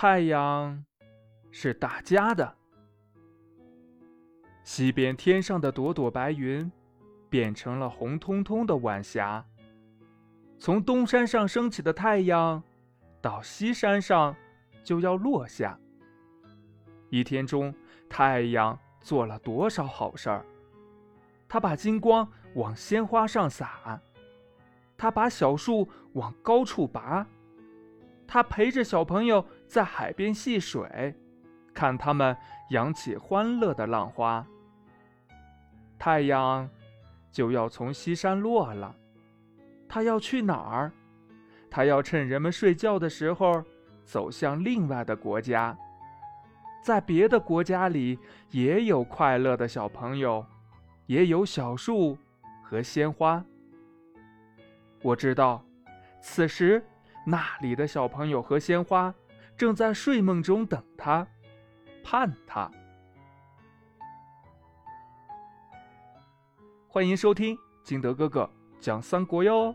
太阳是大家的。西边天上的朵朵白云，变成了红彤彤的晚霞。从东山上升起的太阳，到西山上就要落下。一天中，太阳做了多少好事儿？他把金光往鲜花上洒，他把小树往高处拔，他陪着小朋友在海边戏水，看他们扬起欢乐的浪花。太阳就要从西山落了，他要去哪儿？他要趁人们睡觉的时候，走向另外的国家。在别的国家里，也有快乐的小朋友，也有小树和鲜花。我知道，此时那里的小朋友和鲜花正在睡梦中等他，盼他。欢迎收听金德哥哥讲三国哟。